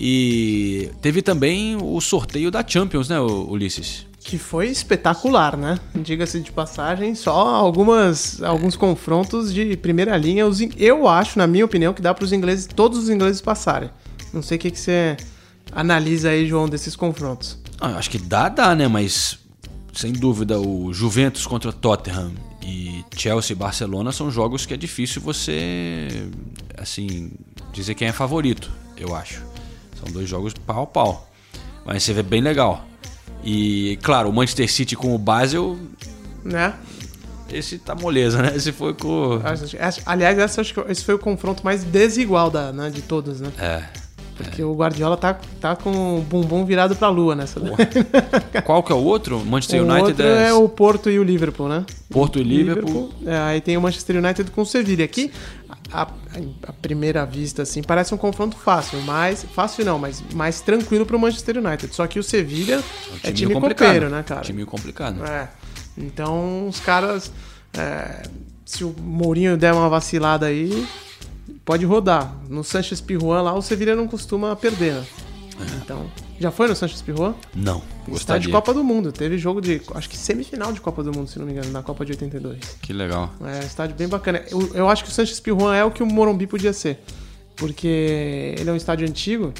Speaker 1: E teve também o sorteio da Champions, né, Ulisses?
Speaker 2: Que foi espetacular, né? Diga-se de passagem, só algumas, alguns confrontos de primeira linha. Eu acho, na minha opinião, que dá para os ingleses, todos os ingleses passarem. Não sei o que, que você analisa aí, João, desses confrontos.
Speaker 1: Ah, acho que dá, dá, né? Mas sem dúvida o Juventus contra o Tottenham e Chelsea e Barcelona são jogos que é difícil você, assim, dizer quem é favorito, eu acho. São dois jogos pau a pau. Mas você vê bem legal. E, claro, o Manchester City com o Basel,
Speaker 2: Né?
Speaker 1: esse tá moleza, né? Esse foi com.
Speaker 2: Aliás, essa, acho que esse foi o confronto mais desigual da, né, de todos, né?
Speaker 1: É.
Speaker 2: Porque o Guardiola tá, tá com o bumbum virado pra lua nessa. daí. <laughs>
Speaker 1: Qual que é o outro? Manchester
Speaker 2: o
Speaker 1: United
Speaker 2: outro é o Porto e o Liverpool, né?
Speaker 1: Porto e Liverpool.
Speaker 2: É, aí tem o Manchester United com o Sevilla. Aqui, a, a primeira vista, assim, parece um confronto fácil, mas. Fácil não, mas mais tranquilo pro Manchester United. Só que o Sevilla é time
Speaker 1: complicado.
Speaker 2: copeiro, né, cara?
Speaker 1: Time complicado.
Speaker 2: É. Então, os caras. é, se o Mourinho der uma vacilada aí, pode rodar. No Sanchez Pirjuan lá, o Sevilla não costuma perder, né? Então. Já foi no Sanchez Pirjuan?
Speaker 1: Não,
Speaker 2: Está de. Copa do Mundo. Teve jogo de. Acho que semifinal de Copa do Mundo, se não me engano, na Copa de 82.
Speaker 1: Que legal.
Speaker 2: É, estádio bem bacana. Eu, eu acho que o Sanchez Pirjuan é o que o Morumbi podia ser. Porque ele é um estádio antigo,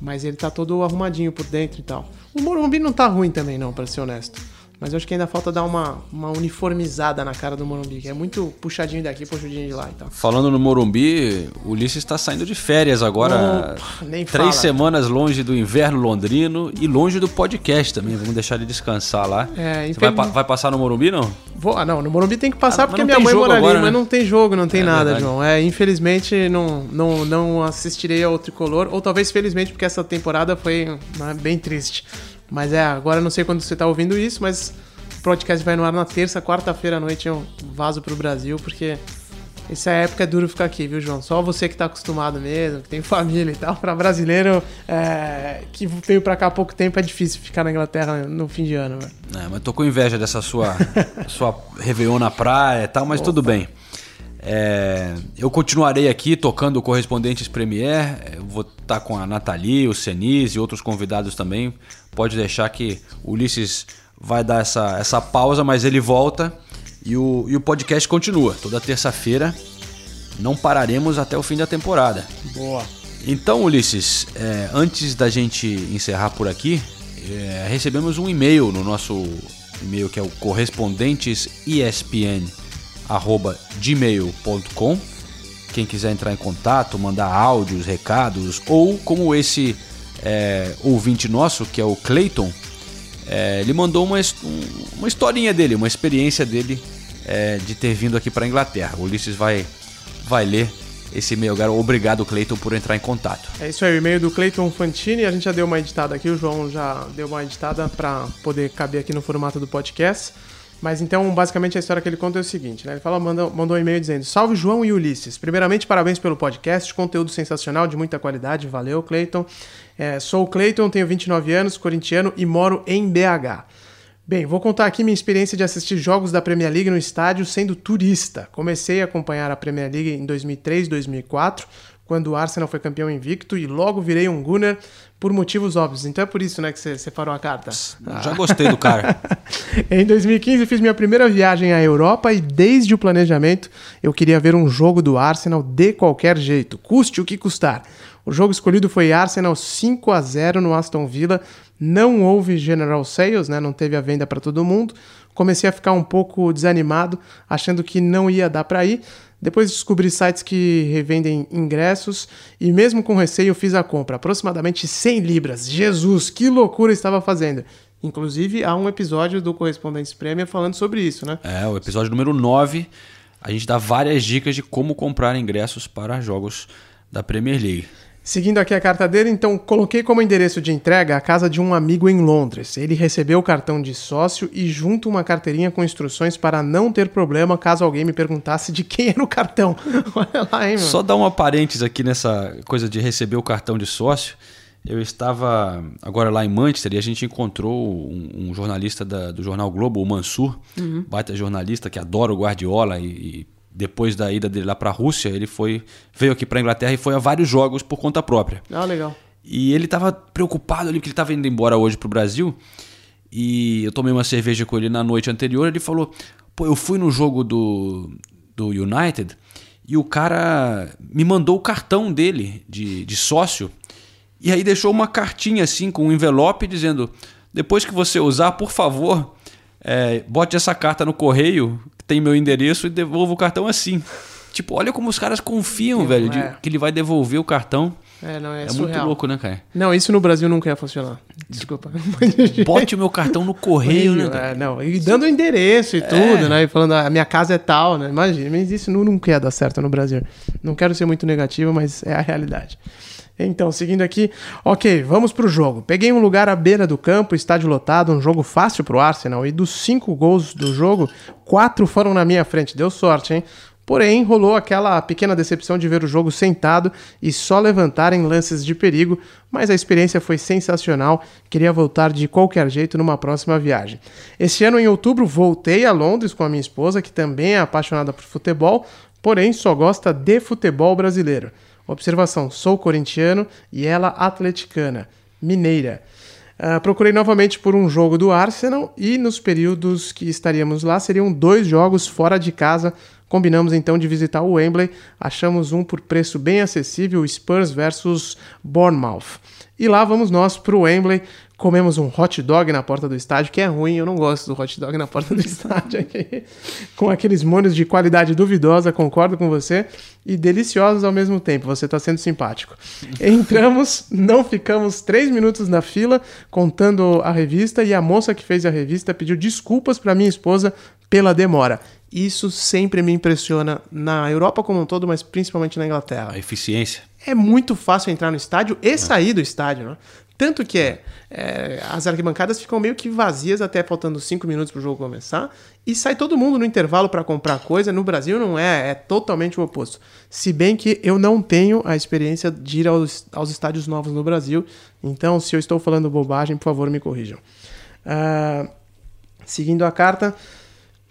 Speaker 2: mas ele tá todo arrumadinho por dentro e tal. O Morumbi não tá ruim também, não, pra ser honesto. Mas eu acho que ainda falta dar uma, uma uniformizada na cara do Morumbi, que é muito puxadinho daqui, puxadinho de lá e tal.
Speaker 1: Falando no Morumbi, o Ulisses está saindo de férias agora.
Speaker 2: Opa, nem
Speaker 1: três
Speaker 2: fala.
Speaker 1: semanas longe do inverno londrino e longe do podcast também. Vamos deixar ele descansar lá.
Speaker 2: É,
Speaker 1: Você vai,
Speaker 2: infeliz-
Speaker 1: vai passar no Morumbi, não?
Speaker 2: Vou, ah, não, no Morumbi tem que passar
Speaker 1: Ah, mas
Speaker 2: porque
Speaker 1: não
Speaker 2: minha mãe mora ali, mas
Speaker 1: né?
Speaker 2: não tem jogo, não tem
Speaker 1: É
Speaker 2: nada,
Speaker 1: verdade.
Speaker 2: João. É, infelizmente não, não, não assistirei ao Tricolor, ou talvez felizmente porque essa temporada foi né, bem triste. Mas é, agora eu não sei quando você tá ouvindo isso, mas o podcast vai no ar na terça, quarta-feira à noite eu vazo pro Brasil, porque essa época é duro ficar aqui, viu, João? Só você que tá acostumado mesmo, que tem <laughs> família e tal. Pra brasileiro é, que veio pra cá há pouco tempo é difícil ficar na Inglaterra no fim de ano, velho.
Speaker 1: É, mas tô com inveja dessa sua, <laughs> sua Réveillon na praia e tal, mas tudo bem. É, eu continuarei aqui tocando Correspondentes Premier. Eu vou estar com a Nathalie, o Senise e outros convidados também. Pode deixar que o Ulisses vai dar essa, essa pausa, mas ele volta e o, e o podcast continua. Toda terça-feira não pararemos até o fim da temporada.
Speaker 2: Boa.
Speaker 1: Então, Ulisses, é, antes da gente encerrar por aqui, é, recebemos um e-mail no nosso e-mail que é o correspondentesespn@gmail.com. Quem quiser entrar em contato, mandar áudios, recados ou como esse é, ouvinte nosso que é o Clayton, é, ele mandou uma, um- uma historinha dele, uma experiência dele é, de ter vindo aqui para Inglaterra. O Ulisses vai vai ler esse e-mail. Cara, Obrigado, Clayton, por entrar em contato.
Speaker 2: É isso aí, o e-mail do Clayton Fantini. A gente já deu uma editada aqui, o João já deu uma editada para poder caber aqui no formato do podcast. Mas então, basicamente, a história que ele conta é o seguinte, né? Ele fala, mandou, mandou um e-mail dizendo: Salve João e Ulisses. Primeiramente, parabéns pelo podcast, conteúdo sensacional, de muita qualidade. Valeu, Clayton. É, sou o Clayton, tenho 29 anos, corintiano e moro em BH. Bem, vou contar aqui minha experiência de assistir jogos da Premier League no estádio sendo turista. Comecei a acompanhar a Premier League em 2003, 2004, quando o Arsenal foi campeão invicto e logo virei um Gunner por motivos óbvios. Então é por isso, né, que você separou a carta.
Speaker 1: Já gostei do cara. <laughs>
Speaker 2: em 2015 fiz minha primeira viagem à Europa e desde o planejamento eu queria ver um jogo do Arsenal de qualquer jeito, custe o que custar. O jogo escolhido foi Arsenal 5 a 0 no Aston Villa. Não houve general sales, né? Não teve a venda para todo mundo. Comecei a ficar um pouco desanimado, achando que não ia dar para ir. Depois descobri sites que revendem ingressos e mesmo com receio fiz a compra, aproximadamente 100 libras. Jesus, que loucura estava fazendo. Inclusive, há um episódio do Correspondentes Premier falando sobre isso, né?
Speaker 1: É, o episódio número 9, a gente dá várias dicas de como comprar ingressos para jogos da Premier League.
Speaker 2: Seguindo aqui a carta dele, então coloquei como endereço de entrega a casa de um amigo em Londres. Ele recebeu o cartão de sócio e junto uma carteirinha com instruções para não ter problema caso alguém me perguntasse de quem era o cartão. <laughs> Olha lá, hein, mano.
Speaker 1: Só dar uma parênteses aqui nessa coisa de receber o cartão de sócio. Eu estava agora lá em Manchester e a gente encontrou um, um jornalista da, do jornal Globo, o Mansur,
Speaker 2: Uhum.
Speaker 1: baita jornalista que adora o Guardiola e, e depois da ida dele lá para a Rússia, ele foi veio aqui para Inglaterra e foi a vários jogos por conta própria.
Speaker 2: Ah, legal.
Speaker 1: E ele estava preocupado ali porque ele estava indo embora hoje pro Brasil. E eu tomei uma cerveja com ele na noite anterior. Ele falou: Pô, eu fui no jogo do, do United e o cara me mandou o cartão dele de, de sócio. E aí deixou uma cartinha assim com um envelope dizendo: Depois que você usar, por favor, é, bote essa carta no correio, tem meu endereço, e devolva o cartão assim. Tipo, olha como os caras confiam, velho, de-
Speaker 2: é.
Speaker 1: que ele vai devolver o cartão.
Speaker 2: É, não, é,
Speaker 1: É muito louco, né, cara?
Speaker 2: Não, isso no Brasil nunca ia funcionar. Desculpa. <laughs>
Speaker 1: Bote o meu cartão no correio, né? cara?
Speaker 2: É, não, e dando o endereço e tudo, né? E falando, a minha casa é tal, né? Imagina, mas isso nu- nunca ia dar certo no Brasil. Não quero ser muito negativo, mas é a realidade. Então, seguindo aqui, ok, vamos pro jogo. Peguei um lugar à beira do campo, estádio lotado, um jogo fácil pro Arsenal. E dos cinco gols do jogo, quatro foram na minha frente. Deu sorte, hein? Porém, rolou aquela pequena decepção de ver o jogo sentado e só levantar em lances de perigo, mas a experiência foi sensacional. Queria voltar de qualquer jeito numa próxima viagem. Este ano, em outubro, voltei a Londres com a minha esposa, que também é apaixonada por futebol, porém só gosta de futebol brasileiro. Observação: sou corintiano e ela atleticana, mineira. Ah, procurei novamente por um jogo do Arsenal e nos períodos que estaríamos lá seriam dois jogos fora de casa. Combinamos então de visitar o Wembley. Achamos um por preço bem acessível, Spurs versus Bournemouth. E lá vamos nós para o Wembley. Comemos um hot dog na porta do estádio, que é ruim, eu não gosto do hot dog na porta do <laughs> estádio aqui. Com aqueles molhos de qualidade duvidosa, concordo com você, e deliciosos ao mesmo tempo. Você está sendo simpático. Entramos, <laughs> não ficamos três minutos na fila contando a revista, e a moça que fez a revista pediu desculpas para minha esposa pela demora. Isso sempre me impressiona na Europa como um todo, mas principalmente na Inglaterra
Speaker 1: A eficiência.
Speaker 2: é muito fácil entrar no estádio e sair do estádio, né? Tanto que é, é, as arquibancadas ficam meio que vazias até faltando cinco minutos pro jogo começar e sai todo mundo no intervalo para comprar coisa. No Brasil não é, é totalmente o oposto. Se bem que eu não tenho a experiência de ir aos, aos estádios novos no Brasil, então se eu estou falando bobagem, por favor me corrijam. Ah, seguindo a carta,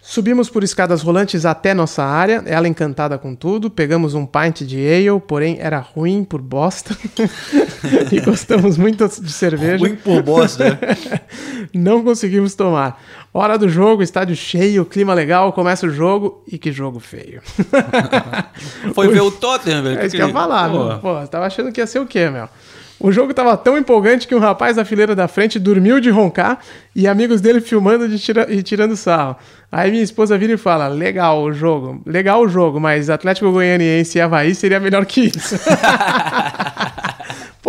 Speaker 2: Subimos por escadas rolantes até nossa área, ela encantada com tudo. Pegamos um pint de ale, porém era ruim por bosta. <laughs> e gostamos muito de cerveja.
Speaker 1: Ruim por bosta, né? <laughs>
Speaker 2: Não conseguimos tomar. Hora do jogo, estádio cheio, clima legal, começa o jogo e que jogo feio. <laughs>
Speaker 1: Foi ver o Tottenham, velho.
Speaker 2: É isso que eu ia falar,
Speaker 1: Pô.
Speaker 2: meu. Pô, tava achando que ia ser o quê, meu? O jogo tava tão empolgante que um rapaz da fileira da frente dormiu de roncar e amigos dele filmando de tira- e tirando sarro. Aí minha esposa vira e fala: legal o jogo, legal o jogo, mas Atlético Goianiense e Havaí seria melhor que isso. <laughs>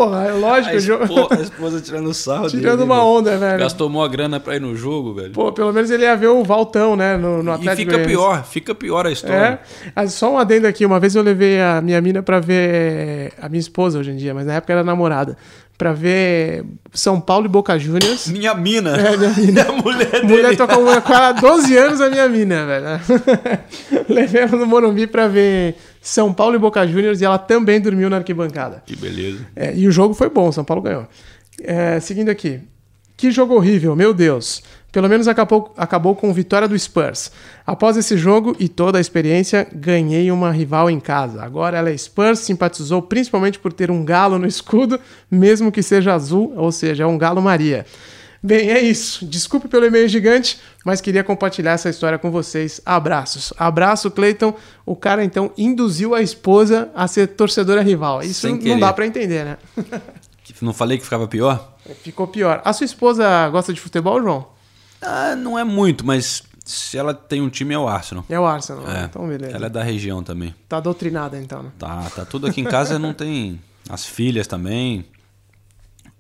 Speaker 2: Porra, é lógico,
Speaker 1: A
Speaker 2: jogo.
Speaker 1: a esposa tirando sarro
Speaker 2: Tirando
Speaker 1: dele,
Speaker 2: uma
Speaker 1: velho.
Speaker 2: onda, velho.
Speaker 1: Gastou mó grana pra ir no jogo, velho.
Speaker 2: Pô, pelo menos ele ia ver o Valtão, né? No, no
Speaker 1: e
Speaker 2: Atlético
Speaker 1: fica
Speaker 2: Goianiense.
Speaker 1: pior, fica pior a história.
Speaker 2: É. Ah, Só um adendo aqui. Uma vez eu levei a minha mina pra ver. A minha esposa hoje em dia, mas na época era namorada. Pra ver São Paulo e Boca Juniors.
Speaker 1: Minha mina.
Speaker 2: É, minha <laughs> mina.
Speaker 1: A mulher dele.
Speaker 2: Mulher tocou uma- com ela há 12 anos a minha mina, velho. <laughs> Levei ela no Morumbi pra ver São Paulo e Boca Juniors e ela também dormiu na arquibancada.
Speaker 1: Que beleza.
Speaker 2: É, e o jogo foi bom, São Paulo ganhou. É, seguindo aqui. Que jogo horrível, meu Deus. Pelo menos acabou, acabou com vitória do Spurs. Após esse jogo e toda a experiência, ganhei uma rival em casa. Agora ela é Spurs, simpatizou principalmente por ter um galo no escudo, mesmo que seja azul, ou seja, é um galo Maria. Bem, é isso. Desculpe pelo e-mail gigante, mas queria compartilhar essa história com vocês. Abraços. Abraço, Cleiton. O cara então induziu a esposa a ser torcedora rival. Isso
Speaker 1: Sem
Speaker 2: não
Speaker 1: querer.
Speaker 2: dá pra entender, né? <laughs>
Speaker 1: Não falei que ficava pior?
Speaker 2: Ficou pior. A sua esposa gosta de futebol, João?
Speaker 1: Ah, não é muito, mas se ela tem um time é o Arsenal.
Speaker 2: É o Arsenal.
Speaker 1: É.
Speaker 2: Então, beleza.
Speaker 1: Ela é da região também.
Speaker 2: Tá doutrinada então, né?
Speaker 1: Tá, tá tudo aqui em casa, não tem as filhas também.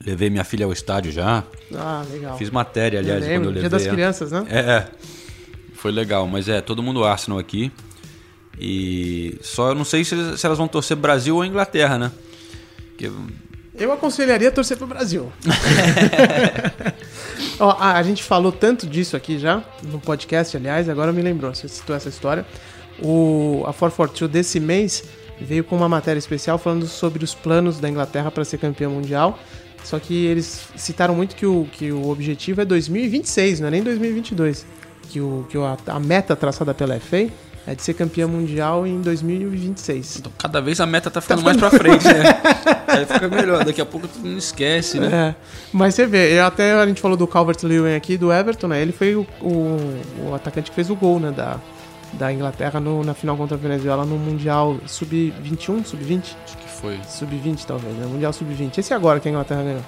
Speaker 1: Levei minha filha ao estádio já.
Speaker 2: Ah, legal.
Speaker 1: Fiz matéria, aliás,
Speaker 2: Eu lembro,
Speaker 1: quando eu
Speaker 2: Dia
Speaker 1: levei.
Speaker 2: das
Speaker 1: ela.
Speaker 2: Crianças, né?
Speaker 1: É, é. Foi legal, mas é, todo mundo Arsenal aqui. E só eu não sei se, se elas vão torcer Brasil ou Inglaterra, né? Porque
Speaker 2: Eu aconselharia torcer pro Brasil. <laughs> Ó, a, a gente falou tanto disso aqui já, no podcast, aliás, agora me lembrou, você citou essa história. O, a 442 desse mês veio com uma matéria especial falando sobre os planos da Inglaterra para ser campeã mundial. Só que eles citaram muito que o, que o objetivo é 2026, não é nem 2022. Que, o, que a, a meta traçada pela FA é de ser campeã mundial em 2026.
Speaker 1: Então, cada vez a meta tá ficando mais pra frente, né? <laughs> Aí fica melhor, daqui a pouco tu não esquece, né?
Speaker 2: É, mas você vê, eu até a gente falou do Calvert-Lewin aqui, do Everton, né? Ele foi o, o, o atacante que fez o gol, né? Da, da Inglaterra no- na final contra a Venezuela no Mundial Sub-21, Sub-20?
Speaker 1: Acho que foi.
Speaker 2: Sub-20 talvez, né? Mundial Sub-20. Esse agora que a Inglaterra ganhou.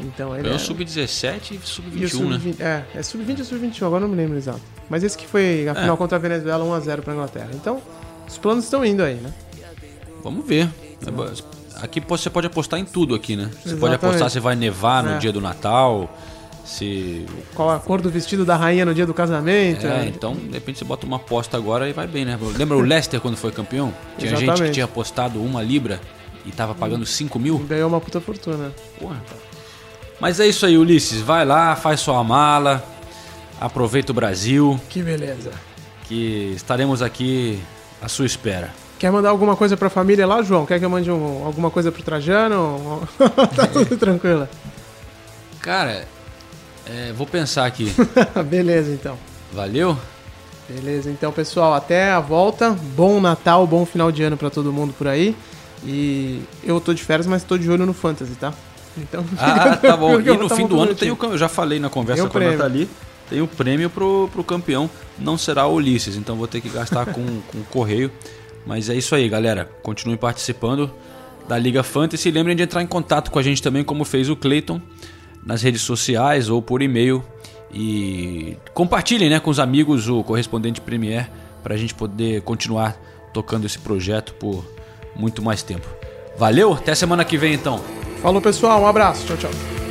Speaker 2: Então ele
Speaker 1: Ganhou
Speaker 2: é-
Speaker 1: sub-17 e
Speaker 2: e o
Speaker 1: sub-21, né?
Speaker 2: sub-20 É, é Sub-20 ou Sub-21, agora não me lembro exato. Mas esse que foi a
Speaker 1: É.
Speaker 2: final contra a Venezuela 1x0 pra Inglaterra. Então, os planos estão indo aí, né?
Speaker 1: Vamos ver. Aqui você pode apostar em tudo aqui, né? Você pode
Speaker 2: Exatamente.
Speaker 1: apostar se vai nevar no
Speaker 2: É.
Speaker 1: dia do Natal, se...
Speaker 2: Qual a cor do vestido da rainha no dia do casamento.
Speaker 1: É,
Speaker 2: né?
Speaker 1: então, de repente você bota uma aposta agora e vai bem, né? Lembra o Leicester quando foi campeão? Tinha gente que
Speaker 2: Exatamente.
Speaker 1: tinha apostado uma libra e tava pagando 5 mil.
Speaker 2: Ganhou uma puta fortuna.
Speaker 1: Porra. Mas é isso aí, Ulisses. Vai lá, faz sua mala, aproveita o Brasil,
Speaker 2: Que beleza.
Speaker 1: que estaremos aqui à sua espera.
Speaker 2: Quer mandar alguma coisa pra família lá, João? Quer que eu mande um- alguma coisa pro Trajano? <laughs> tá tudo tranquilo.
Speaker 1: Cara, é, vou pensar aqui. <laughs>
Speaker 2: Beleza, então.
Speaker 1: Valeu?
Speaker 2: Beleza, então, pessoal, até a volta. Bom Natal, bom final de ano pra todo mundo por aí. E eu tô de férias, mas tô de olho no Fantasy, tá? Então,
Speaker 1: Ah, tá <laughs> bom. E no fim do ano tem o Eu já falei na conversa com a. Nathalie. Tem o prêmio pro, pro campeão. Não será o Ulisses, então vou ter que gastar com, <laughs> com o correio. Mas é isso aí, galera. Continuem participando da Liga Fantasy. E lembrem de entrar em contato com a gente também, como fez o Clayton, nas redes sociais ou por e-mail. E compartilhem né, com os amigos o correspondente Premier para a gente poder continuar tocando esse projeto por muito mais tempo. Valeu, até semana que vem então.
Speaker 2: Falou, pessoal. Um abraço. Tchau, tchau.